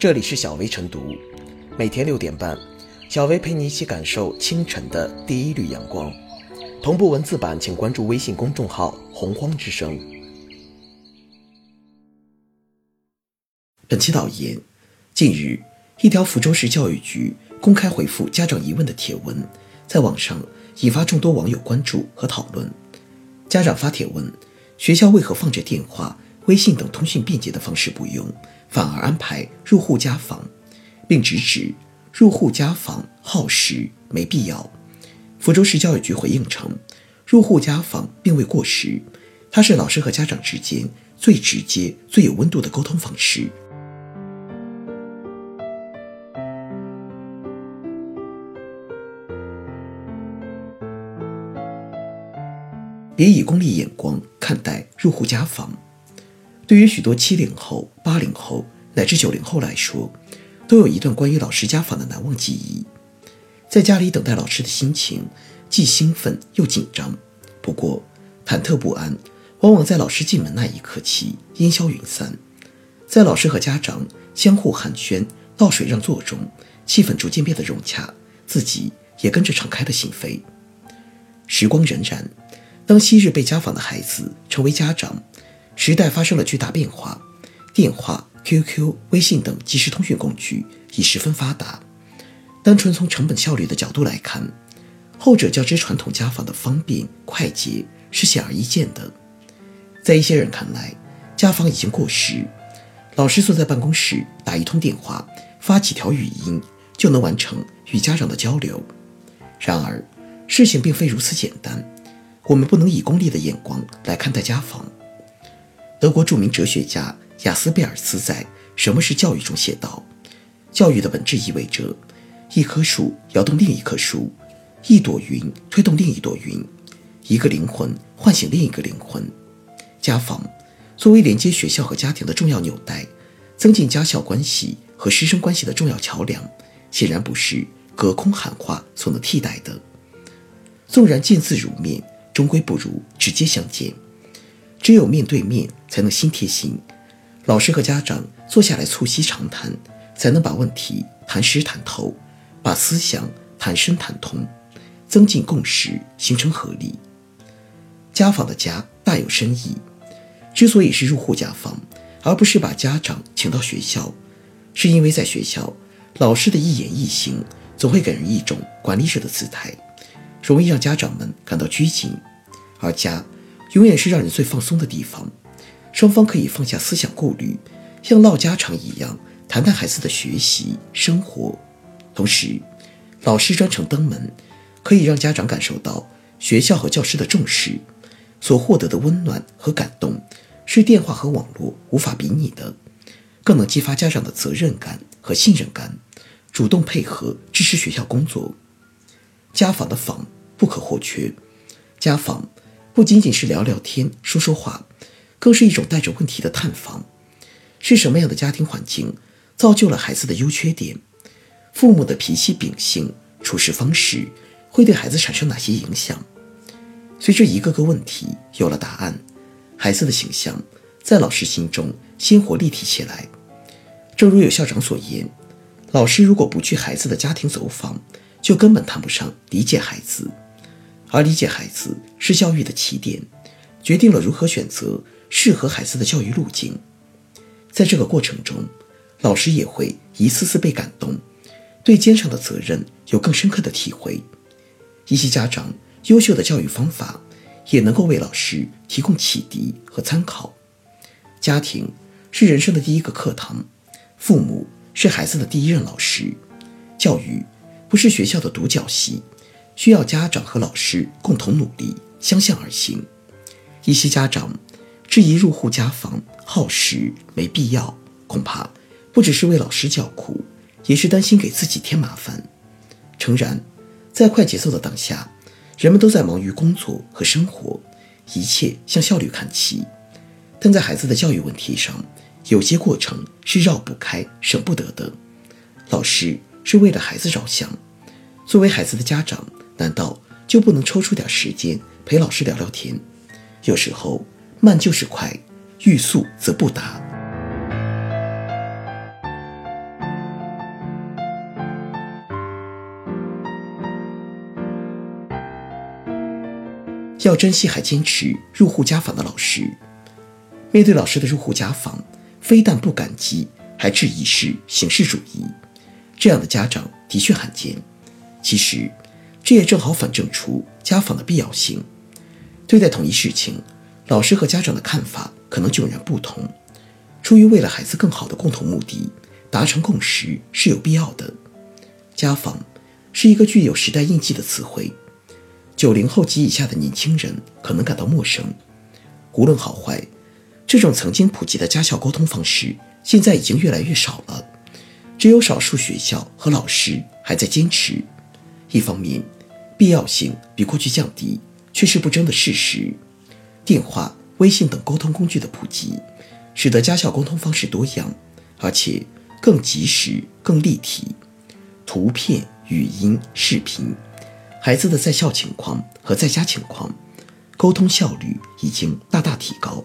这里是小薇晨读，每天六点半，小薇陪你一起感受清晨的第一缕阳光。同步文字版，请关注微信公众号“洪荒之声”。本期导言：近日，一条福州市教育局公开回复家长疑问的帖文，在网上引发众多网友关注和讨论。家长发帖问：学校为何放着电话、微信等通讯便捷的方式不用？反而安排入户家访，并直指入户家访耗时没必要。福州市教育局回应称，入户家访并未过时，它是老师和家长之间最直接、最有温度的沟通方式。别以功利眼光看待入户家访。对于许多七零后、八零后乃至九零后来说，都有一段关于老师家访的难忘记忆。在家里等待老师的心情，既兴奋又紧张。不过，忐忑不安往往在老师进门那一刻起烟消云散。在老师和家长相互寒暄、倒水让座中，气氛逐渐变得融洽，自己也跟着敞开了心扉。时光荏苒，当昔日被家访的孩子成为家长。时代发生了巨大变化，电话、QQ、微信等即时通讯工具已十分发达。单纯从成本效率的角度来看，后者较之传统家访的方便快捷是显而易见的。在一些人看来，家访已经过时，老师坐在办公室打一通电话，发几条语音就能完成与家长的交流。然而，事情并非如此简单，我们不能以功利的眼光来看待家访。德国著名哲学家雅斯贝尔斯在《什么是教育》中写道：“教育的本质意味着，一棵树摇动另一棵树，一朵云推动另一朵云，一个灵魂唤醒另一个灵魂。家访作为连接学校和家庭的重要纽带，增进家校关系和师生关系的重要桥梁，显然不是隔空喊话所能替代的。纵然见字如面，终归不如直接相见。”只有面对面才能心贴心，老师和家长坐下来促膝长谈，才能把问题谈实谈透，把思想谈深谈通，增进共识，形成合力。家访的家大有深意，之所以是入户家访，而不是把家长请到学校，是因为在学校，老师的一言一行总会给人一种管理者的姿态，容易让家长们感到拘谨，而家。永远是让人最放松的地方，双方可以放下思想顾虑，像唠家常一样谈谈孩子的学习生活。同时，老师专程登门，可以让家长感受到学校和教师的重视，所获得的温暖和感动是电话和网络无法比拟的，更能激发家长的责任感和信任感，主动配合支持学校工作。家访的访不可或缺，家访。不仅仅是聊聊天、说说话，更是一种带着问题的探访。是什么样的家庭环境造就了孩子的优缺点？父母的脾气秉性、处事方式会对孩子产生哪些影响？随着一个个问题有了答案，孩子的形象在老师心中鲜活立体起来。正如有校长所言：“老师如果不去孩子的家庭走访，就根本谈不上理解孩子。”而理解孩子是教育的起点，决定了如何选择适合孩子的教育路径。在这个过程中，老师也会一次次被感动，对肩上的责任有更深刻的体会。一些家长优秀的教育方法，也能够为老师提供启迪和参考。家庭是人生的第一个课堂，父母是孩子的第一任老师。教育不是学校的独角戏。需要家长和老师共同努力，相向而行。一些家长质疑入户家访耗时没必要，恐怕不只是为老师叫苦，也是担心给自己添麻烦。诚然，在快节奏的当下，人们都在忙于工作和生活，一切向效率看齐。但在孩子的教育问题上，有些过程是绕不开、省不得的。老师是为了孩子着想，作为孩子的家长。难道就不能抽出点时间陪老师聊聊天？有时候慢就是快欲速则不达。要珍惜还坚持入户家访的老师。面对老师的入户家访非但不感激还质疑是形式主义。这样的家长的确罕见。其实这也正好反证出家访的必要性。对待同一事情，老师和家长的看法可能迥然不同。出于为了孩子更好的共同目的，达成共识是有必要的。家访是一个具有时代印记的词汇，九零后及以下的年轻人可能感到陌生。无论好坏，这种曾经普及的家校沟通方式，现在已经越来越少了。只有少数学校和老师还在坚持。一方面，必要性比过去降低。却是不争的事实。电话、微信等沟通工具的普及，使得家校沟通方式多样，而且更及时、更立体。图片、语音、视频，孩子的在校情况和在家情况，沟通效率已经大大提高。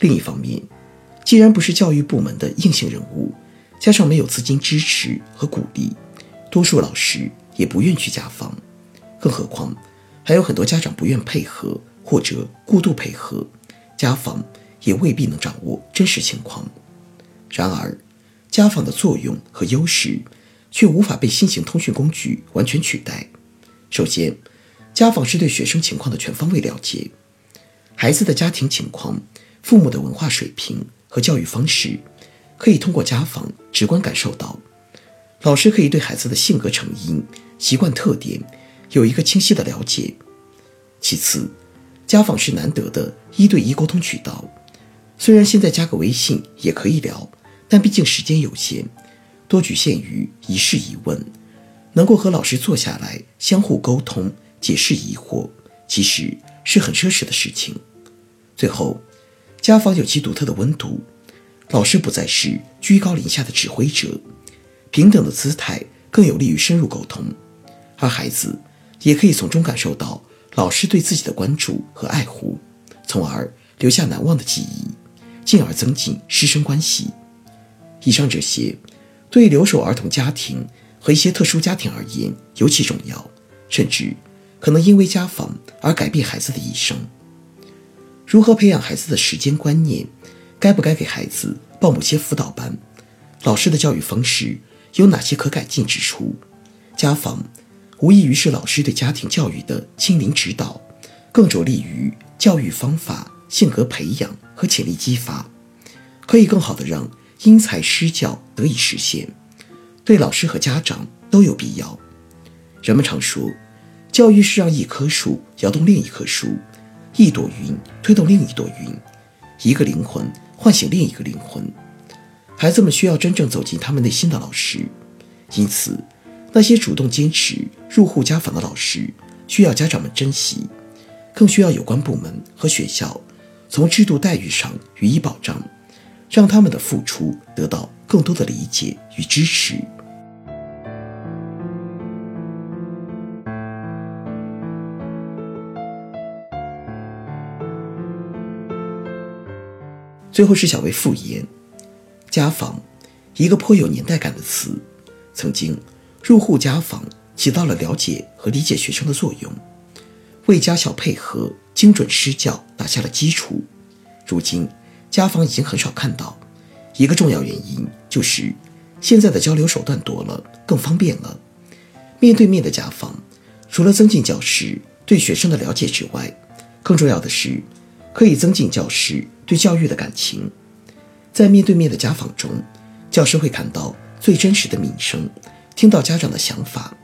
另一方面，既然不是教育部门的硬性任务，加上没有资金支持和鼓励，多数老师也不愿去家访，更何况。还有很多家长不愿配合或者过度配合，家访也未必能掌握真实情况。然而，家访的作用和优势却无法被新型通讯工具完全取代。首先，家访是对学生情况的全方位了解，孩子的家庭情况、父母的文化水平和教育方式，可以通过家访直观感受到。老师可以对孩子的性格成因、习惯特点。有一个清晰的了解。其次，家访是难得的一对一沟通渠道。虽然现在加个微信也可以聊，但毕竟时间有限，多局限于一事一问。能够和老师坐下来相互沟通、解释疑惑，其实是很奢侈的事情。最后，家访有其独特的温度。老师不再是居高临下的指挥者，平等的姿态更有利于深入沟通，而孩子。也可以从中感受到老师对自己的关注和爱护，从而留下难忘的记忆，进而增进师生关系。以上这些，对留守儿童家庭和一些特殊家庭而言尤其重要，甚至可能因为家访而改变孩子的一生。如何培养孩子的时间观念？该不该给孩子报某些辅导班？老师的教育方式有哪些可改进之处？家访。无异于是老师对家庭教育的亲临指导，更着力于教育方法、性格培养和潜力激发，可以更好的让因材施教得以实现，对老师和家长都有必要。人们常说，教育是让一棵树摇动另一棵树，一朵云推动另一朵云，一个灵魂唤醒另一个灵魂。孩子们需要真正走进他们内心的老师，因此。那些主动坚持入户家访的老师，需要家长们珍惜，更需要有关部门和学校从制度待遇上予以保障，让他们的付出得到更多的理解与支持。最后是小薇复言，家访，一个颇有年代感的词，曾经。入户家访起到了了解和理解学生的作用，为家校配合、精准施教打下了基础。如今，家访已经很少看到，一个重要原因就是现在的交流手段多了，更方便了。面对面的家访，除了增进教师对学生的了解之外，更重要的是可以增进教师对教育的感情。在面对面的家访中，教师会看到最真实的民生。听到家长的想法，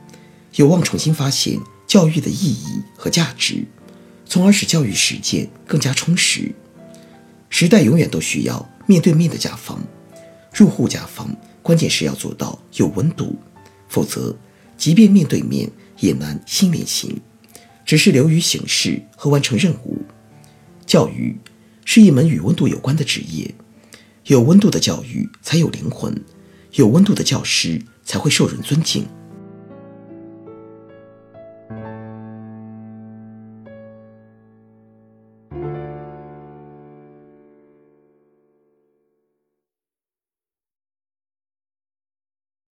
有望重新发现教育的意义和价值，从而使教育实践更加充实。时代永远都需要面对面的家访，入户家访，关键是要做到有温度，否则即便面对面也难心连心，只是流于形式和完成任务。教育是一门与温度有关的职业，有温度的教育才有灵魂，有温度的教师。才会受人尊敬。